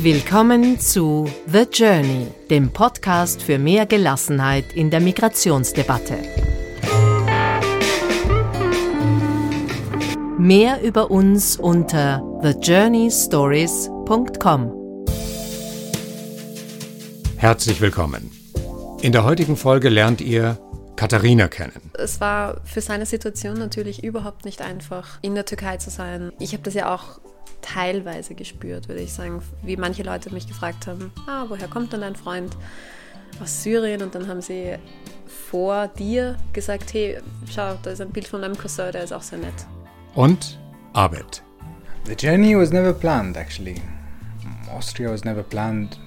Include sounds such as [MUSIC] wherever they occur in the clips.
Willkommen zu The Journey, dem Podcast für mehr Gelassenheit in der Migrationsdebatte. Mehr über uns unter thejourneystories.com. Herzlich willkommen. In der heutigen Folge lernt ihr Katharina kennen. Es war für seine Situation natürlich überhaupt nicht einfach, in der Türkei zu sein. Ich habe das ja auch teilweise gespürt, würde ich sagen, wie manche Leute mich gefragt haben, ah, woher kommt denn dein Freund aus Syrien? Und dann haben sie vor dir gesagt, hey, schau, da ist ein Bild von deinem Cousin, der ist auch sehr nett. Und Abed. The journey was never planned, actually. Austria was never planned.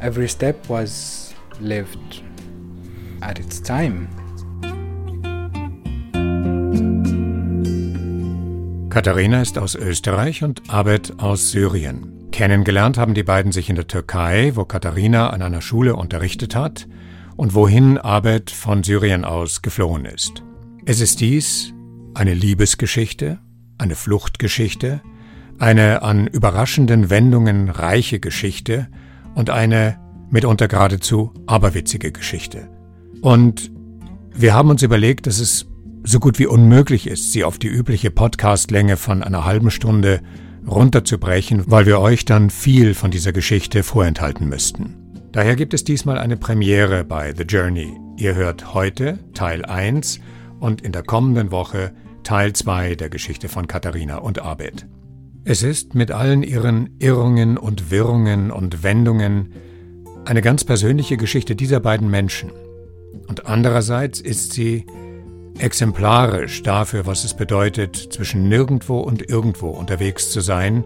Every step was lived at its time. Katharina ist aus Österreich und Abed aus Syrien. Kennengelernt haben die beiden sich in der Türkei, wo Katharina an einer Schule unterrichtet hat und wohin Abed von Syrien aus geflohen ist. Es ist dies eine Liebesgeschichte, eine Fluchtgeschichte, eine an überraschenden Wendungen reiche Geschichte und eine mitunter geradezu aberwitzige Geschichte. Und wir haben uns überlegt, dass es so gut wie unmöglich ist, sie auf die übliche Podcastlänge von einer halben Stunde runterzubrechen, weil wir euch dann viel von dieser Geschichte vorenthalten müssten. Daher gibt es diesmal eine Premiere bei The Journey. Ihr hört heute Teil 1 und in der kommenden Woche Teil 2 der Geschichte von Katharina und Abed. Es ist mit allen ihren Irrungen und Wirrungen und Wendungen eine ganz persönliche Geschichte dieser beiden Menschen. Und andererseits ist sie exemplarisch dafür, was es bedeutet, zwischen nirgendwo und irgendwo unterwegs zu sein,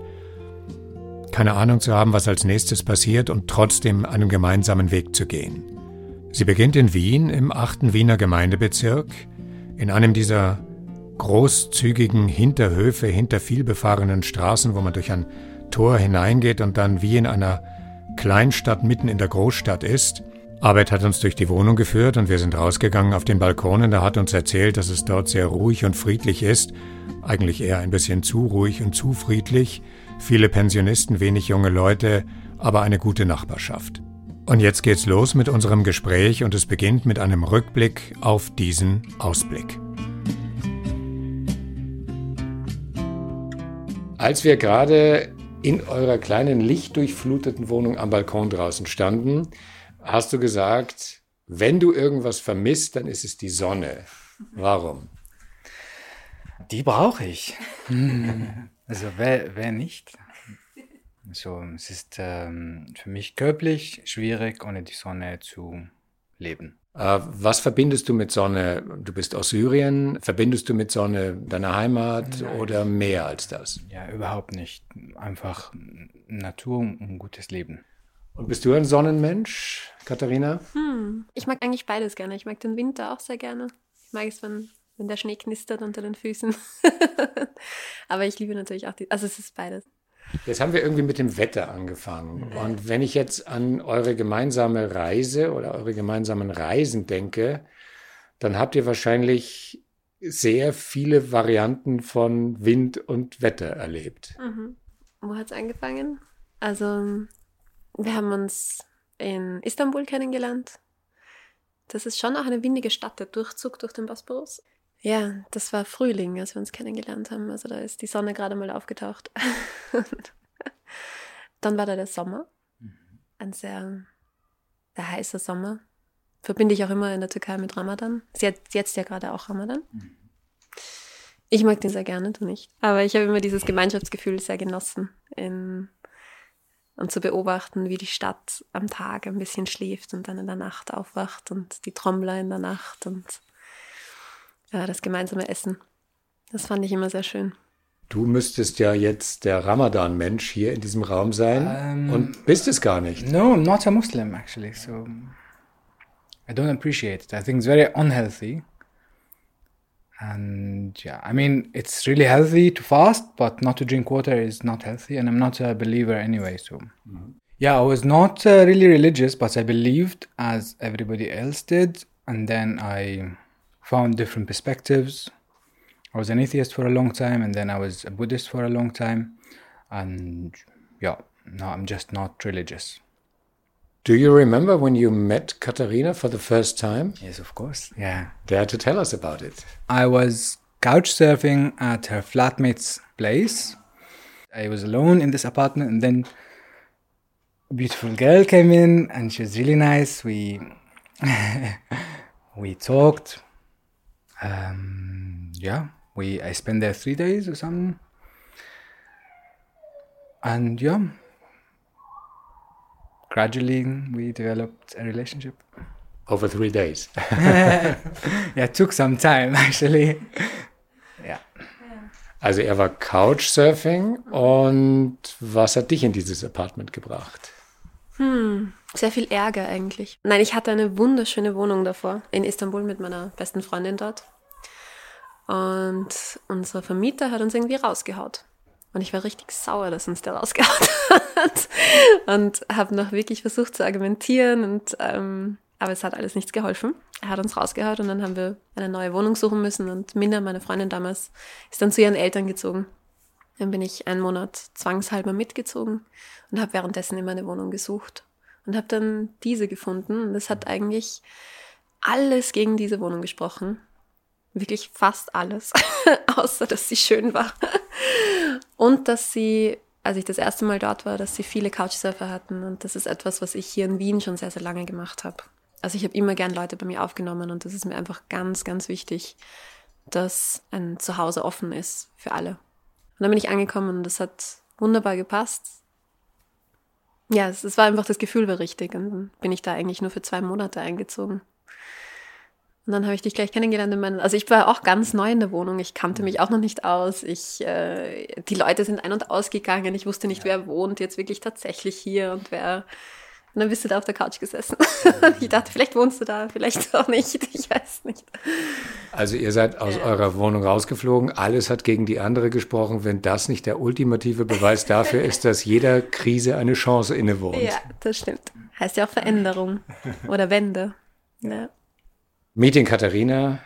keine Ahnung zu haben, was als nächstes passiert und trotzdem einen gemeinsamen Weg zu gehen. Sie beginnt in Wien im 8. Wiener Gemeindebezirk, in einem dieser großzügigen Hinterhöfe hinter vielbefahrenen Straßen, wo man durch ein Tor hineingeht und dann wie in einer Kleinstadt mitten in der Großstadt ist, Arbeit hat uns durch die Wohnung geführt und wir sind rausgegangen auf den Balkon und er hat uns erzählt, dass es dort sehr ruhig und friedlich ist. Eigentlich eher ein bisschen zu ruhig und zu friedlich. Viele Pensionisten, wenig junge Leute, aber eine gute Nachbarschaft. Und jetzt geht's los mit unserem Gespräch und es beginnt mit einem Rückblick auf diesen Ausblick. Als wir gerade in eurer kleinen lichtdurchfluteten Wohnung am Balkon draußen standen, hast du gesagt, wenn du irgendwas vermisst, dann ist es die Sonne. Warum? Die brauche ich. also wer, wer nicht? Also, es ist ähm, für mich körperlich schwierig, ohne die Sonne zu leben. Äh, was verbindest du mit Sonne? Du bist aus Syrien. Verbindest du mit Sonne deine Heimat Nein. oder mehr als das? Ja, überhaupt nicht. Einfach Natur und ein gutes Leben. Und bist du ein Sonnenmensch, Katharina? Hm. Ich mag eigentlich beides gerne. Ich mag den Winter auch sehr gerne. Ich mag es, wenn, wenn der Schnee knistert unter den Füßen. [LAUGHS] Aber ich liebe natürlich auch die. Also es ist beides. Jetzt haben wir irgendwie mit dem Wetter angefangen. Und wenn ich jetzt an eure gemeinsame Reise oder eure gemeinsamen Reisen denke, dann habt ihr wahrscheinlich sehr viele Varianten von Wind und Wetter erlebt. Mhm. Wo hat es angefangen? Also wir haben uns in Istanbul kennengelernt. Das ist schon auch eine windige Stadt, der Durchzug durch den Bosporus. Ja, das war Frühling, als wir uns kennengelernt haben. Also da ist die Sonne gerade mal aufgetaucht. [LAUGHS] Dann war da der Sommer. Ein sehr, sehr heißer Sommer. Verbinde ich auch immer in der Türkei mit Ramadan. Jetzt, jetzt ja gerade auch Ramadan. Ich mag den sehr gerne, du nicht. Aber ich habe immer dieses Gemeinschaftsgefühl sehr genossen in und zu beobachten, wie die Stadt am Tag ein bisschen schläft und dann in der Nacht aufwacht und die Trommler in der Nacht und ja, das gemeinsame Essen. Das fand ich immer sehr schön. Du müsstest ja jetzt der Ramadan-Mensch hier in diesem Raum sein um, und bist es gar nicht. No, I'm not a Muslim actually, so I don't appreciate it. I think it's very unhealthy. And yeah i mean it's really healthy to fast but not to drink water is not healthy and i'm not a believer anyway so mm-hmm. yeah i was not uh, really religious but i believed as everybody else did and then i found different perspectives i was an atheist for a long time and then i was a buddhist for a long time and yeah no, I'm just not religious. Do you remember when you met Katharina for the first time? Yes, of course. Yeah. Dare to tell us about it. I was couch surfing at her flatmate's place. I was alone in this apartment, and then a beautiful girl came in, and she was really nice. We [LAUGHS] we talked. Um, yeah, we I spent there three days or something, and yeah, gradually we developed a relationship. Over three days. [LAUGHS] yeah, it took some time actually. Ja. Also er war Couchsurfing und was hat dich in dieses Apartment gebracht? Hm, sehr viel Ärger eigentlich. Nein, ich hatte eine wunderschöne Wohnung davor in Istanbul mit meiner besten Freundin dort. Und unser Vermieter hat uns irgendwie rausgehaut. Und ich war richtig sauer, dass uns der rausgehaut hat. [LAUGHS] Und habe noch wirklich versucht zu argumentieren und ähm, aber es hat alles nichts geholfen. Er hat uns rausgehört und dann haben wir eine neue Wohnung suchen müssen. Und Minna, meine Freundin damals, ist dann zu ihren Eltern gezogen. Dann bin ich einen Monat zwangshalber mitgezogen und habe währenddessen immer eine Wohnung gesucht. Und habe dann diese gefunden. Und es hat eigentlich alles gegen diese Wohnung gesprochen. Wirklich fast alles. [LAUGHS] Außer, dass sie schön war. Und dass sie, als ich das erste Mal dort war, dass sie viele Couchsurfer hatten. Und das ist etwas, was ich hier in Wien schon sehr, sehr lange gemacht habe also ich habe immer gern Leute bei mir aufgenommen und das ist mir einfach ganz, ganz wichtig, dass ein Zuhause offen ist für alle. Und dann bin ich angekommen und das hat wunderbar gepasst. Ja, es, es war einfach, das Gefühl war richtig und dann bin ich da eigentlich nur für zwei Monate eingezogen. Und dann habe ich dich gleich kennengelernt in meinen, also ich war auch ganz neu in der Wohnung, ich kannte mich auch noch nicht aus, ich, äh, die Leute sind ein- und ausgegangen, ich wusste nicht, wer wohnt jetzt wirklich tatsächlich hier und wer, und dann bist du da auf der Couch gesessen. [LAUGHS] ich dachte, vielleicht wohnst du da, vielleicht auch nicht. Ich weiß nicht. Also ihr seid aus ja. eurer Wohnung rausgeflogen. Alles hat gegen die andere gesprochen. Wenn das nicht der ultimative Beweis dafür ist, dass jeder Krise eine Chance innewohnt. Ja, das stimmt. Heißt ja auch Veränderung oder Wende. Ja. Meeting Katharina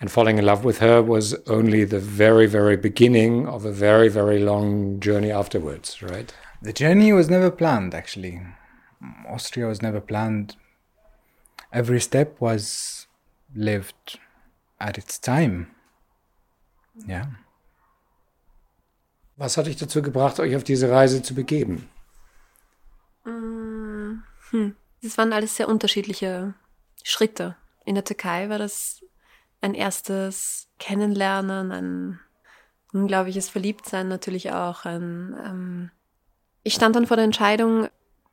and falling in love with her was only the very, very beginning of a very, very long journey afterwards, right? The journey was never planned, actually. Austria was never planned. Every step was lived at its time. Ja. Was hat dich dazu gebracht, euch auf diese Reise zu begeben? Mm, hm. Das waren alles sehr unterschiedliche Schritte. In der Türkei war das ein erstes Kennenlernen, ein unglaubliches Verliebtsein natürlich auch. Ein, ähm ich stand dann vor der Entscheidung,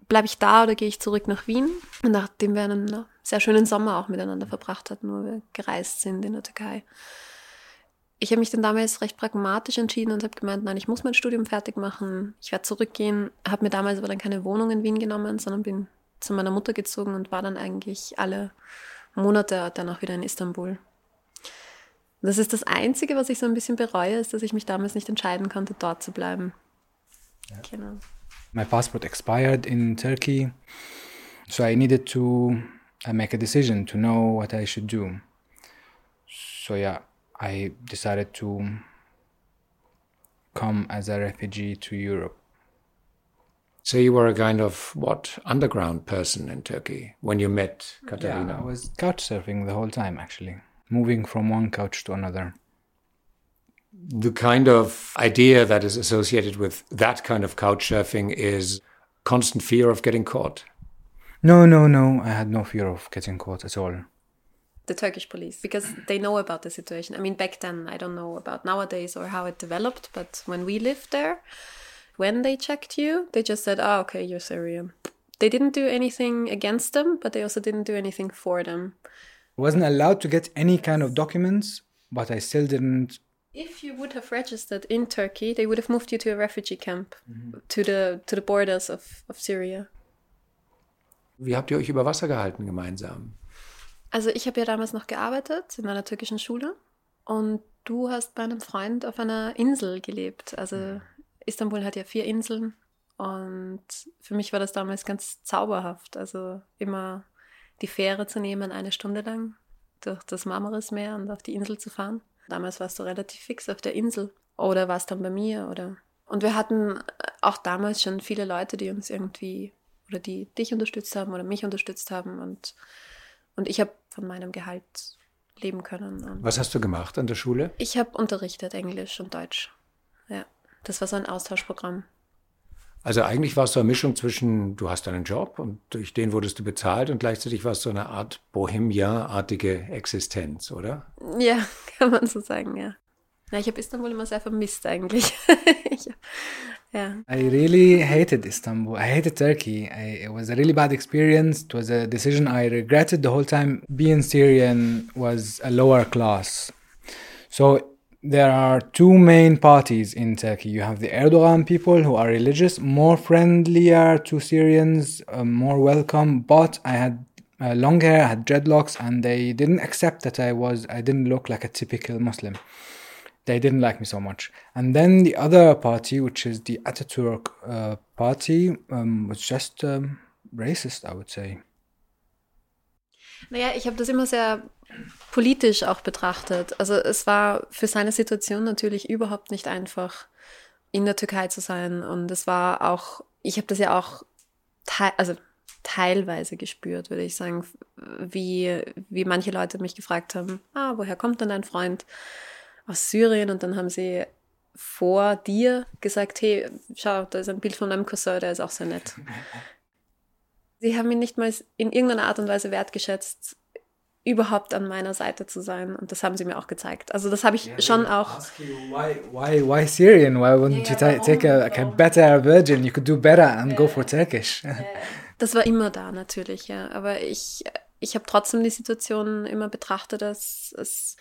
bleibe ich da oder gehe ich zurück nach Wien? Nachdem wir einen sehr schönen Sommer auch miteinander verbracht hatten, wo wir gereist sind in der Türkei. Ich habe mich dann damals recht pragmatisch entschieden und habe gemeint, nein, ich muss mein Studium fertig machen, ich werde zurückgehen, habe mir damals aber dann keine Wohnung in Wien genommen, sondern bin zu meiner Mutter gezogen und war dann eigentlich alle Monate danach wieder in Istanbul. Das ist das Einzige, was ich so ein bisschen bereue, ist, dass ich mich damals nicht entscheiden konnte, dort zu bleiben. Ja. Genau. my passport expired in Turkey, so I needed to uh, make a decision to know what I should do. So yeah, I decided to come as a refugee to Europe. So you were a kind of what underground person in Turkey when you met Katarina? Yeah, I was couch surfing the whole time actually, moving from one couch to another the kind of idea that is associated with that kind of couch surfing is constant fear of getting caught. No, no, no. I had no fear of getting caught at all. The Turkish police, because they know about the situation. I mean, back then, I don't know about nowadays or how it developed, but when we lived there, when they checked you, they just said, oh, okay, you're Syrian. They didn't do anything against them, but they also didn't do anything for them. I wasn't allowed to get any kind of documents, but I still didn't if you would have registered in Turkey, they would have moved you to a refugee camp mhm. to the to the borders of, of Syria. Wie habt ihr euch über Wasser gehalten gemeinsam? Also ich habe ja damals noch gearbeitet in einer türkischen Schule und du hast bei einem Freund auf einer Insel gelebt. Also mhm. Istanbul hat ja vier Inseln und für mich war das damals ganz zauberhaft. Also immer die Fähre zu nehmen, eine Stunde lang durch das Marmarismeer und auf die Insel zu fahren. Damals warst du relativ fix auf der Insel oder warst dann bei mir oder. Und wir hatten auch damals schon viele Leute, die uns irgendwie oder die dich unterstützt haben oder mich unterstützt haben und, und ich habe von meinem Gehalt leben können. Und Was hast du gemacht an der Schule? ich habe unterrichtet Englisch und Deutsch. Ja, das war so ein Austauschprogramm. Also eigentlich war es so eine Mischung zwischen, du hast einen Job und durch den wurdest du bezahlt und gleichzeitig war es so eine Art Bohemia-artige Existenz, oder? Ja, [LAUGHS] kann man so sagen, ja. Ja, ich habe Istanbul immer sehr vermisst eigentlich. [LAUGHS] ich, ja. I really hated Istanbul. I hated Turkey. I, it was a really bad experience. It was a decision I regretted the whole time. Being Syrian was a lower class. So there are two main parties in Turkey. You have the Erdogan people who are religious, more friendlier to Syrians, uh, more welcome. But I had uh, long hair, I had dreadlocks, and they didn't accept that I was. I didn't look like a typical Muslim. They didn't like me so much. And then the other party, which is the Ataturk uh, party, um, was just um, racist, I would say. Naja, ich habe das immer sehr politisch auch betrachtet. Also es war für seine Situation natürlich überhaupt nicht einfach, in der Türkei zu sein. Und es war auch, ich habe das ja auch teil, also teilweise gespürt, würde ich sagen, wie, wie manche Leute mich gefragt haben, ah, woher kommt denn dein Freund aus Syrien? Und dann haben sie vor dir gesagt, hey, schau, da ist ein Bild von meinem Cousin, der ist auch sehr nett. [LAUGHS] Sie haben ihn nicht mal in irgendeiner Art und Weise wertgeschätzt, überhaupt an meiner Seite zu sein. Und das haben sie mir auch gezeigt. Also das habe ich schon auch. Why, why, why Syrian? Why wouldn't Yeah, you take a, like a better virgin? You could do better and go for Turkish. Das war immer da natürlich, ja. Aber ich, ich habe trotzdem die Situation immer betrachtet als, als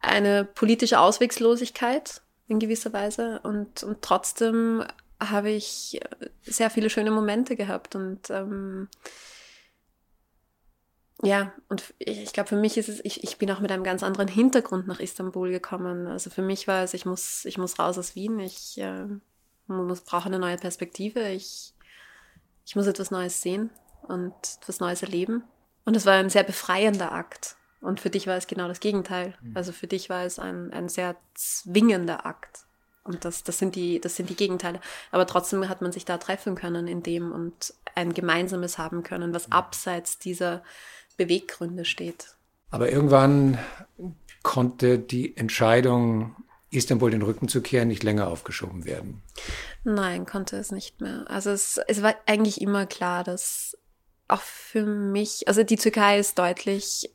eine politische Auswegslosigkeit in gewisser Weise. Und, und trotzdem habe ich sehr viele schöne Momente gehabt. Und ähm, ja, und ich, glaube, für mich ist es, ich, ich bin auch mit einem ganz anderen Hintergrund nach Istanbul gekommen. Also für mich war es, ich muss, ich muss raus aus Wien, ich äh, muss, brauche eine neue Perspektive, ich, ich muss etwas Neues sehen und etwas Neues erleben. Und es war ein sehr befreiender Akt. Und für dich war es genau das Gegenteil. Also für dich war es ein, ein sehr zwingender Akt. Und das, das, sind die, das sind die Gegenteile. Aber trotzdem hat man sich da treffen können in dem und ein gemeinsames haben können, was abseits dieser Beweggründe steht. Aber irgendwann konnte die Entscheidung, Istanbul den Rücken zu kehren, nicht länger aufgeschoben werden. Nein, konnte es nicht mehr. Also es, es war eigentlich immer klar, dass auch für mich, also die Türkei ist deutlich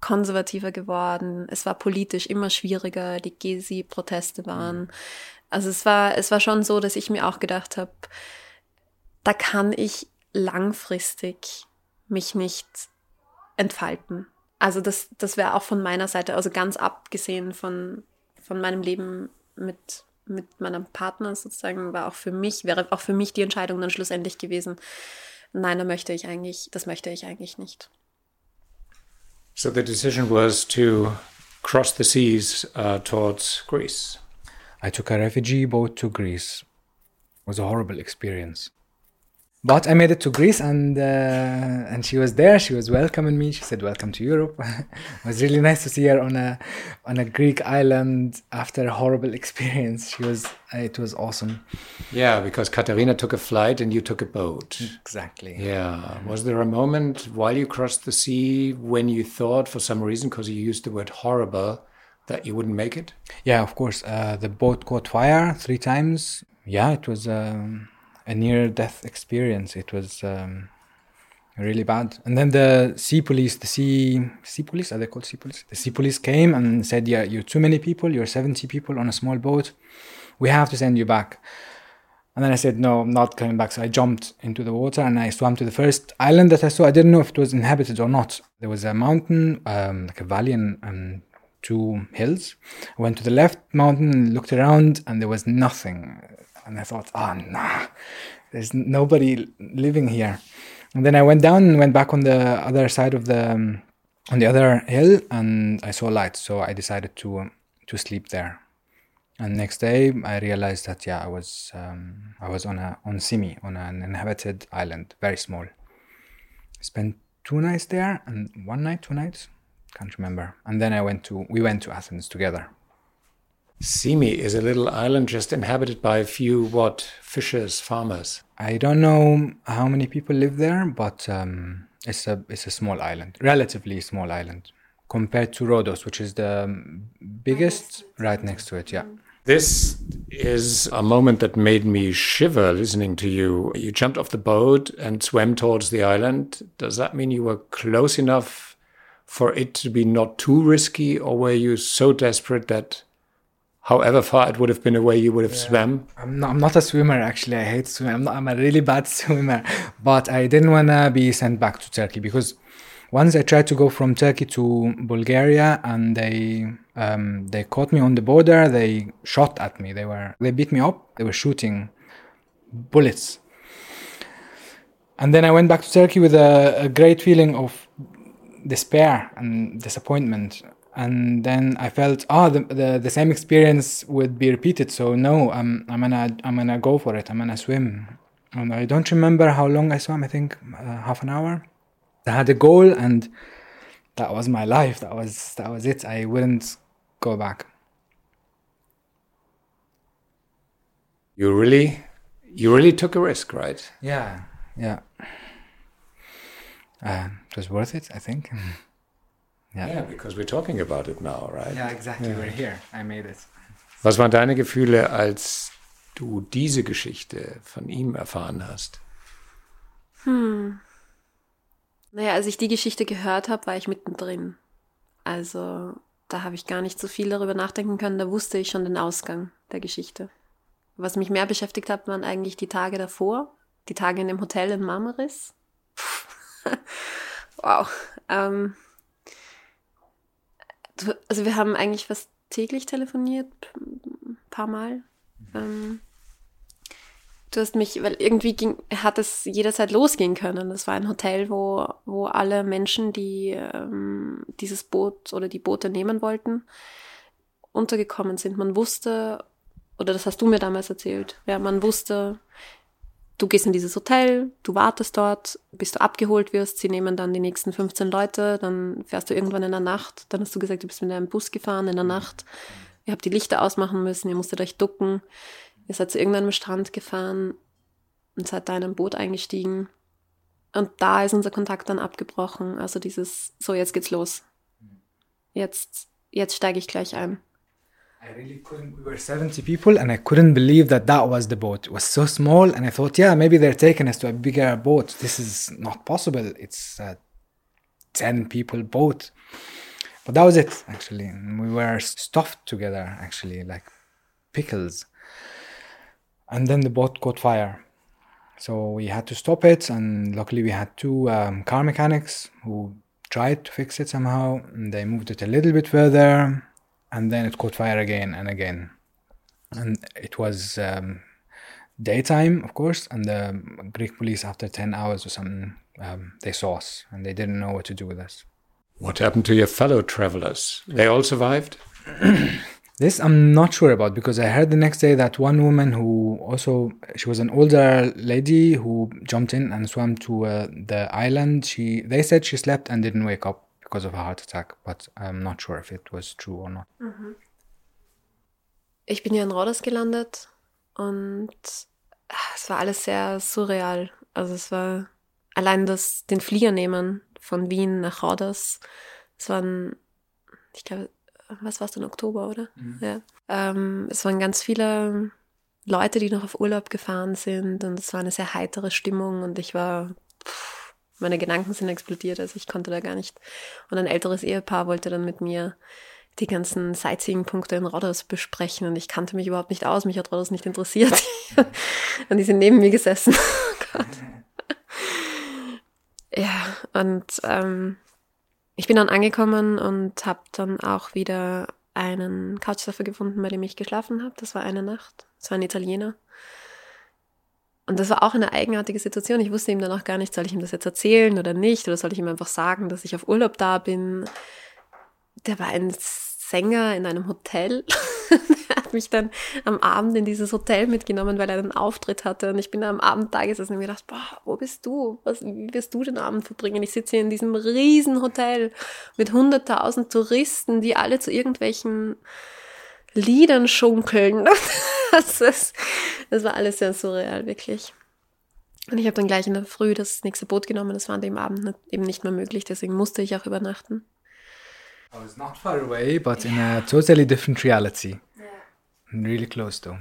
konservativer geworden. Es war politisch immer schwieriger. Die Gezi-Proteste waren. Also es war, es war schon so, dass ich mir auch gedacht habe, da kann ich langfristig mich nicht entfalten. Also das, das wäre auch von meiner Seite, also ganz abgesehen von, von meinem Leben mit, mit meinem Partner sozusagen, war auch für mich, wäre auch für mich die Entscheidung dann schlussendlich gewesen, nein, da möchte ich eigentlich, das möchte ich eigentlich nicht. So the decision was to cross the seas uh, towards Greece. I took a refugee boat to Greece. It was a horrible experience. But I made it to Greece, and uh, and she was there. She was welcoming me. She said, "Welcome to Europe." [LAUGHS] it was really nice to see her on a on a Greek island after a horrible [LAUGHS] experience. She was. It was awesome. Yeah, because Katarina took a flight and you took a boat. Exactly. Yeah. Was there a moment while you crossed the sea when you thought, for some reason, because you used the word horrible, that you wouldn't make it? Yeah, of course. Uh, the boat caught fire three times. Yeah, it was um, a near death experience. It was um, really bad. And then the sea police, the sea sea police, are they called sea police? The sea police came and said, "Yeah, you're too many people. You're 70 people on a small boat. We have to send you back." And then I said, "No, I'm not coming back." So I jumped into the water and I swam to the first island that I saw. I didn't know if it was inhabited or not. There was a mountain, um, like a valley, and, two hills. I went to the left mountain, looked around, and there was nothing. And I thought, oh, nah, there's nobody living here. And then I went down and went back on the other side of the um, on the other hill, and I saw lights. So I decided to um, to sleep there. And next day, I realized that yeah, I was um, I was on a on Simi on an inhabited island, very small. Spent two nights there, and one night, two nights, can't remember. And then I went to we went to Athens together. Simi is a little island just inhabited by a few, what, fishers, farmers? I don't know how many people live there, but um, it's a it's a small island, relatively small island, compared to Rhodos, which is the biggest, right next to it. Yeah. This is a moment that made me shiver listening to you. You jumped off the boat and swam towards the island. Does that mean you were close enough for it to be not too risky, or were you so desperate that however far it would have been away, you would have yeah. swam? I'm not, I'm not a swimmer, actually. I hate swimming. I'm, not, I'm a really bad [LAUGHS] swimmer. But I didn't want to be sent back to Turkey because once I tried to go from Turkey to Bulgaria and they um, they caught me on the border. They shot at me. They were they beat me up. They were shooting bullets. And then I went back to Turkey with a, a great feeling of despair and disappointment and then I felt, oh, the, the, the same experience would be repeated. So no, I'm I'm gonna I'm gonna go for it. I'm gonna swim. And I don't remember how long I swam. I think uh, half an hour. I had a goal, and that was my life. That was that was it. I wouldn't go back. You really, you really took a risk, right? Yeah, yeah. Uh, it was worth it, I think. [LAUGHS] Ja. Yeah, because we're talking about it now, right? Ja, exactly. Yeah. We're here. I made it. Was waren deine Gefühle, als du diese Geschichte von ihm erfahren hast? Hm. Naja, als ich die Geschichte gehört habe, war ich mittendrin. Also da habe ich gar nicht so viel darüber nachdenken können. Da wusste ich schon den Ausgang der Geschichte. Was mich mehr beschäftigt hat, waren eigentlich die Tage davor, die Tage in dem Hotel in Marmaris. [LAUGHS] wow. Ähm, also wir haben eigentlich fast täglich telefoniert, ein paar Mal. Ähm, du hast mich, weil irgendwie ging, hat es jederzeit losgehen können. Das war ein Hotel, wo, wo alle Menschen, die ähm, dieses Boot oder die Boote nehmen wollten, untergekommen sind. Man wusste, oder das hast du mir damals erzählt, ja, man wusste, du gehst in dieses Hotel, du wartest dort, bis du abgeholt wirst, sie nehmen dann die nächsten 15 Leute, dann fährst du irgendwann in der Nacht, dann hast du gesagt, du bist mit einem Bus gefahren in der Nacht, ihr habt die Lichter ausmachen müssen, ihr musstet euch ducken, ihr seid zu irgendeinem Strand gefahren und seid da in ein Boot eingestiegen. Und da ist unser Kontakt dann abgebrochen. Also dieses, so jetzt geht's los. Jetzt, jetzt steige ich gleich ein. I really couldn't. We were 70 people, and I couldn't believe that that was the boat. It was so small, and I thought, yeah, maybe they're taking us to a bigger boat. This is not possible. It's a 10 people boat. But that was it, actually. We were stuffed together, actually, like pickles. And then the boat caught fire. So we had to stop it, and luckily we had two um, car mechanics who tried to fix it somehow. And they moved it a little bit further and then it caught fire again and again. And it was um, daytime, of course, and the Greek police, after 10 hours or something, um, they saw us and they didn't know what to do with us. What happened to your fellow travelers? They all survived? [CLEARS THROAT] this I'm not sure about because I heard the next day that one woman who also she was an older lady who jumped in and swam to uh, the island. She they said she slept and didn't wake up because of a heart attack, but I'm not sure if it was true or not. Mhm. Ich bin ja in Rhodos gelandet und ah, es war alles sehr surreal. Also es war allein das, den Flieger nehmen von Wien nach Rhodos. Es waren, ich glaube, was war es denn, Oktober, oder? Mhm. Ja. Ähm, es waren ganz viele Leute, die noch auf Urlaub gefahren sind und es war eine sehr heitere Stimmung und ich war pff, meine Gedanken sind explodiert, also ich konnte da gar nicht. Und ein älteres Ehepaar wollte dann mit mir die ganzen Sightseeing-Punkte in Rodos besprechen und ich kannte mich überhaupt nicht aus, mich hat Rodos nicht interessiert. [LAUGHS] und die sind neben mir gesessen. [LAUGHS] oh. Ja, und ähm, ich bin dann angekommen und habe dann auch wieder einen Couchsurfer gefunden, bei dem ich geschlafen habe. Das war eine Nacht. Das war ein Italiener. Und das war auch eine eigenartige Situation. Ich wusste ihm dann auch gar nicht, soll ich ihm das jetzt erzählen oder nicht? Oder soll ich ihm einfach sagen, dass ich auf Urlaub da bin? Der war ein Sänger in einem Hotel. [LAUGHS] er hat mich dann am Abend in dieses Hotel mitgenommen, weil er einen Auftritt hatte. Und ich bin am Abend da gesessen und mir gedacht, boah, wo bist du? Was, wie wirst du den Abend verbringen? Ich sitze hier in diesem riesen Hotel mit hunderttausend Touristen, die alle zu irgendwelchen Liedern schunkeln. [LAUGHS] Das, ist, das war alles sehr surreal, wirklich. Und ich habe dann gleich in der Früh das nächste Boot genommen. Das war an dem Abend eben nicht mehr möglich, deswegen musste ich auch übernachten. I was not far away, but in a totally different reality. Yeah. Really close though.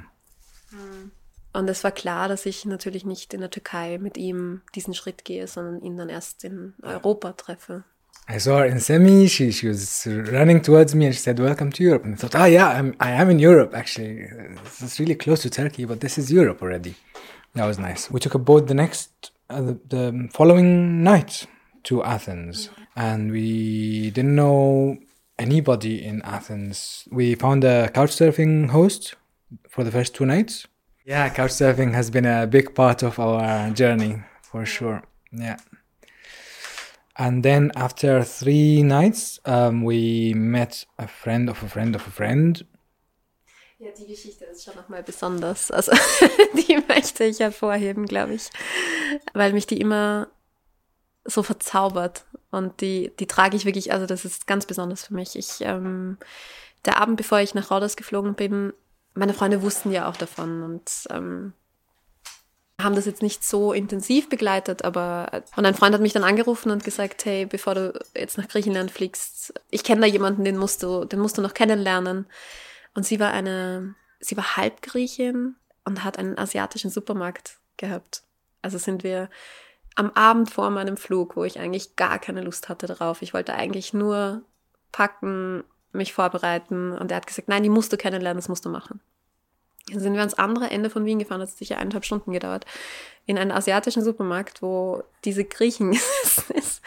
Und es war klar, dass ich natürlich nicht in der Türkei mit ihm diesen Schritt gehe, sondern ihn dann erst in Europa treffe. I saw her in Semi. She, she was running towards me and she said, Welcome to Europe. And I thought, Oh, yeah, I'm, I am in Europe actually. It's really close to Turkey, but this is Europe already. That was nice. We took a boat the next, uh, the, the following night to Athens. And we didn't know anybody in Athens. We found a couchsurfing host for the first two nights. Yeah, couchsurfing has been a big part of our journey for sure. Yeah. And then after three nights, um, we met a friend of a friend of a friend. Ja, die Geschichte ist schon nochmal besonders. Also, [LAUGHS] die möchte ich hervorheben, glaube ich. Weil mich die immer so verzaubert. Und die, die trage ich wirklich, also das ist ganz besonders für mich. Ich, ähm, der Abend, bevor ich nach Rhodos geflogen bin, meine Freunde wussten ja auch davon und ähm, haben das jetzt nicht so intensiv begleitet, aber und ein Freund hat mich dann angerufen und gesagt, hey, bevor du jetzt nach Griechenland fliegst, ich kenne da jemanden, den musst du, den musst du noch kennenlernen. Und sie war eine, sie war Halbgriechin und hat einen asiatischen Supermarkt gehabt. Also sind wir am Abend vor meinem Flug, wo ich eigentlich gar keine Lust hatte darauf. Ich wollte eigentlich nur packen, mich vorbereiten. Und er hat gesagt, nein, die musst du kennenlernen, das musst du machen. Dann sind wir ans andere Ende von Wien gefahren, das hat sicher eineinhalb Stunden gedauert, in einen asiatischen Supermarkt, wo diese Griechen [LAUGHS] ist.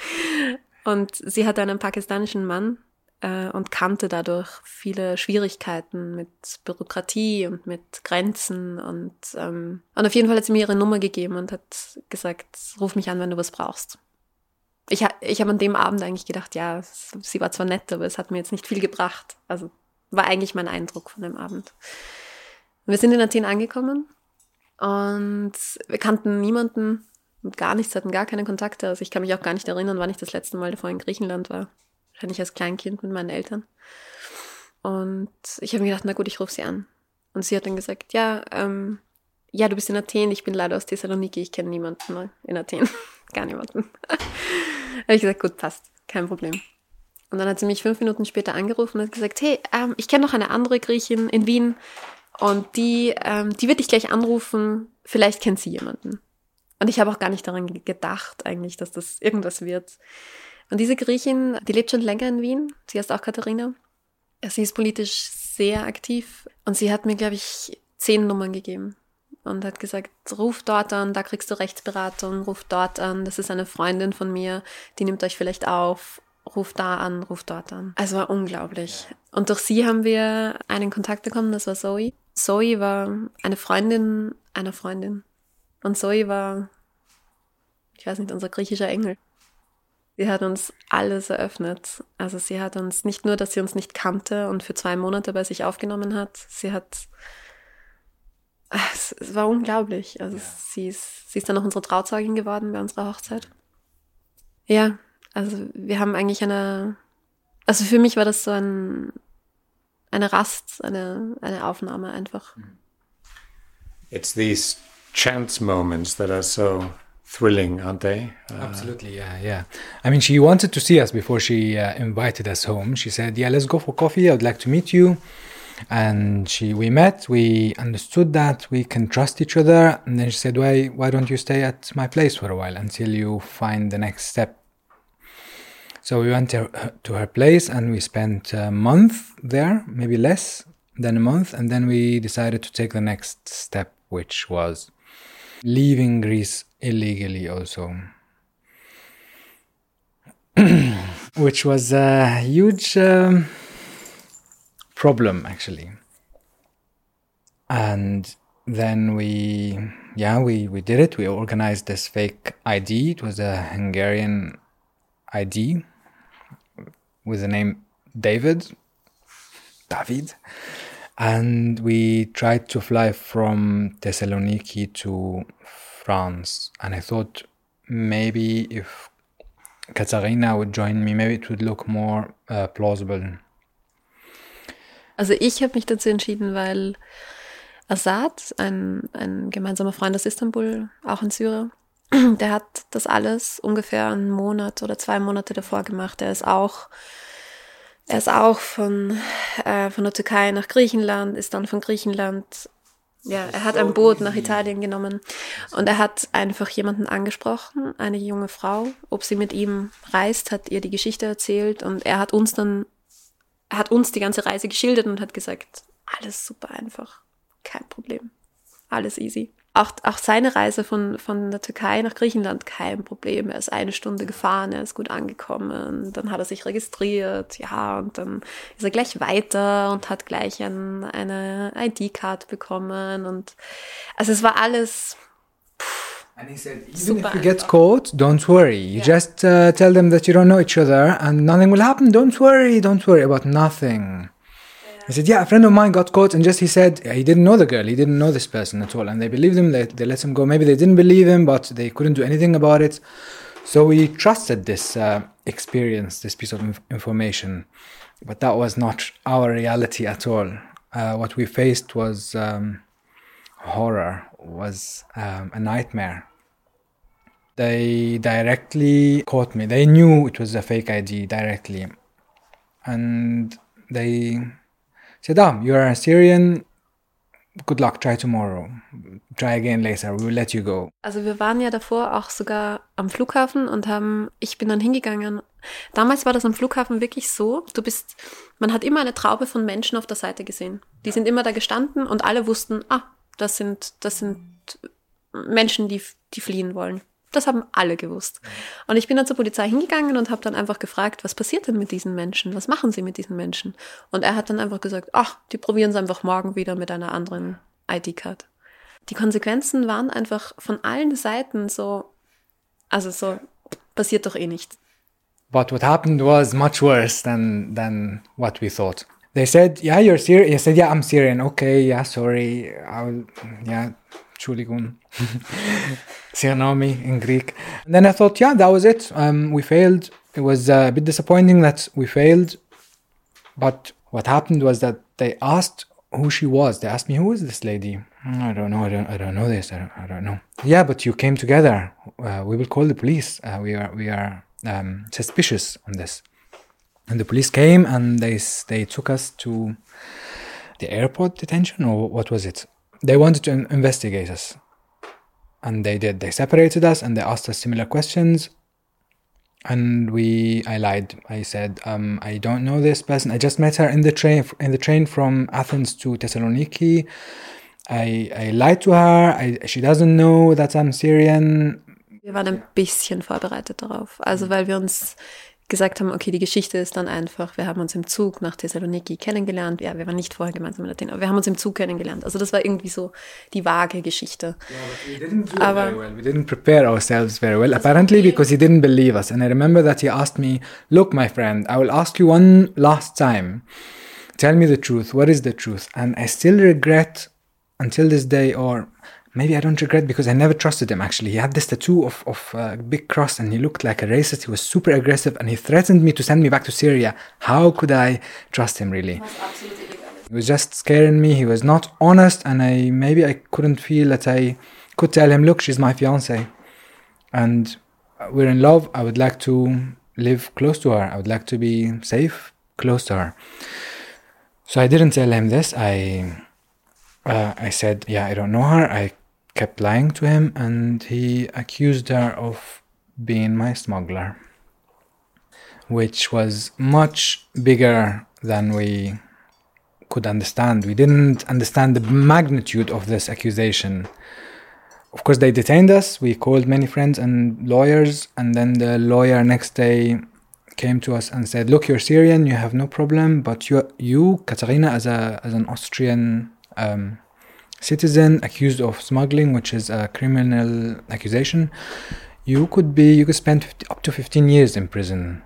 Und sie hatte einen pakistanischen Mann äh, und kannte dadurch viele Schwierigkeiten mit Bürokratie und mit Grenzen. Und, ähm, und auf jeden Fall hat sie mir ihre Nummer gegeben und hat gesagt, ruf mich an, wenn du was brauchst ich, ich habe an dem Abend eigentlich gedacht, ja, sie war zwar nett, aber es hat mir jetzt nicht viel gebracht. Also war eigentlich mein Eindruck von dem Abend. Wir sind in Athen angekommen und wir kannten niemanden und gar nichts, hatten gar keine Kontakte. Also ich kann mich auch gar nicht erinnern, wann ich das letzte Mal davor in Griechenland war. Wahrscheinlich als Kleinkind mit meinen Eltern. Und ich habe mir gedacht, na gut, ich rufe sie an. Und sie hat dann gesagt, ja, ähm, ja, du bist in Athen, ich bin leider aus Thessaloniki, ich kenne niemanden in Athen. [LAUGHS] Gar niemanden. [LAUGHS] habe ich gesagt, gut, passt, kein Problem. Und dann hat sie mich fünf Minuten später angerufen und hat gesagt, hey, ähm, ich kenne noch eine andere Griechin in Wien und die, ähm, die wird dich gleich anrufen, vielleicht kennt sie jemanden. Und ich habe auch gar nicht daran gedacht eigentlich, dass das irgendwas wird. Und diese Griechin, die lebt schon länger in Wien, sie heißt auch Katharina. Sie ist politisch sehr aktiv und sie hat mir, glaube ich, zehn Nummern gegeben und hat gesagt, ruf dort an, da kriegst du Rechtsberatung, ruf dort an, das ist eine Freundin von mir, die nimmt euch vielleicht auf, ruf da an, ruf dort an. Also war unglaublich. Und durch sie haben wir einen Kontakt bekommen, das war Zoe. Zoe war eine Freundin einer Freundin. Und Zoe war, ich weiß nicht, unser griechischer Engel. Sie hat uns alles eröffnet. Also sie hat uns nicht nur, dass sie uns nicht kannte und für zwei Monate bei sich aufgenommen hat, sie hat es, war unglaublich. Also ja. sie, ist, sie ist dann noch unsere Trauzeugin geworden bei unserer Hochzeit. Ja, also wir haben eigentlich eine, also für mich war das so ein, eine Rast, eine, eine Aufnahme einfach. It's these chance moments that are so thrilling, aren't they? Uh, Absolutely, yeah, yeah. I mean, she wanted to see us before she uh, invited us home. She said, "Yeah, let's go for coffee. I would like to meet you." and she we met we understood that we can trust each other and then she said why why don't you stay at my place for a while until you find the next step so we went to her, place and we spent a month there maybe less than a month and then we decided to take the next step which was leaving greece illegally also [CLEARS THROAT] which was a huge um, problem actually. And then we, yeah, we, we did it. We organized this fake ID. It was a Hungarian ID with the name David, David. And we tried to fly from Thessaloniki to France. And I thought maybe if Katarina would join me, maybe it would look more uh, plausible Also ich habe mich dazu entschieden, weil Assad, ein, ein gemeinsamer Freund aus Istanbul, auch ein Syrer, [CLEARS THROAT] der hat das alles ungefähr einen Monat oder zwei Monate davor gemacht. Er ist auch, er ist auch von, äh, von der Türkei nach Griechenland, ist dann von Griechenland, ja, er hat ein Boot nach Italien genommen. Und er hat einfach jemanden angesprochen, eine junge Frau, ob sie mit ihm reist, hat ihr die Geschichte erzählt. Und er hat uns dann, er hat uns die ganze Reise geschildert und hat gesagt, alles super einfach, kein Problem, alles easy auch, auch seine Reise von, von der Türkei nach Griechenland kein Problem. Er ist eine Stunde gefahren, er ist gut angekommen, dann hat er sich registriert, ja, und dann ist er gleich weiter und hat gleich ein, eine ID-Card bekommen und also es war alles. Pff, And he said, even if you get caught, don't worry. You yeah. just uh, tell them that you don't know each other and nothing will happen. Don't worry, don't worry about nothing. He said, yeah, a friend of mine got caught and just he said he didn't know the girl, he didn't know this person at all, and they believed him. They, they let him go. Maybe they didn't believe him, but they couldn't do anything about it. So we trusted this uh, experience, this piece of inf- information, but that was not our reality at all. Uh, what we faced was um, horror, was um, a nightmare. They directly caught me. They knew it was a fake ID directly, and they said, "Ah, you are a Syrian. Good luck. Try tomorrow. Try again later. We will let you go." Also wir waren ja davor auch sogar am Flughafen und haben. Ich bin dann hingegangen. Damals war das am Flughafen wirklich so. Du bist. Man hat immer eine Traube von Menschen auf der Seite gesehen. Die sind immer da gestanden und alle wussten, ah, das sind, das sind Menschen, die, die fliehen wollen. Das haben alle gewusst. Und ich bin dann zur Polizei hingegangen und habe dann einfach gefragt, was passiert denn mit diesen Menschen? Was machen sie mit diesen Menschen? Und er hat dann einfach gesagt, ach, die probieren es einfach morgen wieder mit einer anderen ID-Card. Die Konsequenzen waren einfach von allen Seiten so, also so, passiert doch eh nichts. But what happened was much worse than, than what we thought. They said, yeah, you're Syrian. I said, yeah, I'm Syrian. Okay, yeah, sorry. I'll, yeah, Entschuldigung. [LAUGHS] Sionami in Greek. And then I thought, yeah, that was it. Um, we failed. It was uh, a bit disappointing that we failed. But what happened was that they asked who she was. They asked me, who is this lady? I don't know. I don't. I don't know this. I don't. I don't know. Yeah, but you came together. Uh, we will call the police. Uh, we are. We are um, suspicious on this. And the police came and they they took us to the airport detention or what was it? They wanted to investigate us and they did they separated us and they asked us similar questions. And we i lied. I said um, i don't know this person. I just met her in the train in the train from athens to thessaloniki. I i lied to her. I, she doesn't know that i'm syrian. Wir waren ein bisschen vorbereitet darauf. Also weil wir uns gesagt haben, okay, die Geschichte ist dann einfach, wir haben uns im Zug nach Thessaloniki kennengelernt. Ja, wir waren nicht vorher gemeinsam in Athen, aber wir haben uns im Zug kennengelernt. Also das war irgendwie so die vage Geschichte. Yeah, we didn't do aber, very well. We didn't prepare ourselves very well, apparently because he didn't believe us. And I remember that he asked me, look, my friend, I will ask you one last time. Tell me the truth. What is the truth? And I still regret until this day, or maybe I don't regret because I never trusted him actually. He had this tattoo of, of a uh, big cross and he looked like a racist. He was super aggressive and he threatened me to send me back to Syria. How could I trust him really? He was just scaring me. He was not honest and I maybe I couldn't feel that I could tell him, look, she's my fiance and we're in love. I would like to live close to her. I would like to be safe close to her. So I didn't tell him this. I uh, I said, yeah, I don't know her. I kept lying to him and he accused her of being my smuggler, which was much bigger than we could understand. We didn't understand the magnitude of this accusation. Of course, they detained us. We called many friends and lawyers, and then the lawyer next day came to us and said, "Look, you're Syrian. You have no problem, but you, you, Katarina, as a as an Austrian um, citizen accused of smuggling, which is a criminal accusation, you could be you could spend 50, up to 15 years in prison.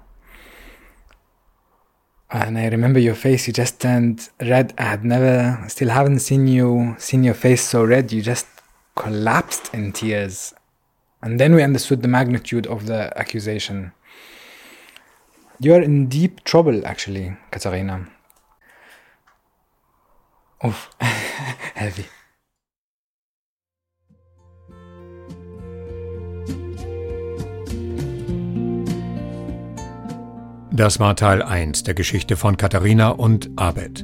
And I remember your face; you just turned red. I had never, still haven't seen you seen your face so red. You just collapsed in tears, and then we understood the magnitude of the accusation. You are in deep trouble, actually, Katarina Uff, [LAUGHS] heavy. Das war Teil 1 der Geschichte von Katharina und Abed.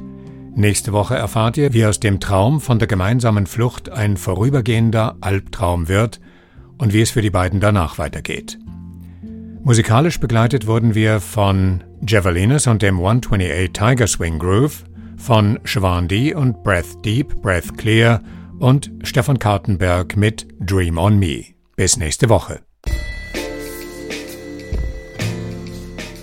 Nächste Woche erfahrt ihr, wie aus dem Traum von der gemeinsamen Flucht ein vorübergehender Albtraum wird und wie es für die beiden danach weitergeht. Musikalisch begleitet wurden wir von Javelinus und dem 128 Tiger Swing Groove, von Siobhan D und Breath Deep, Breath Clear und Stefan Kartenberg mit Dream on Me. Bis nächste Woche.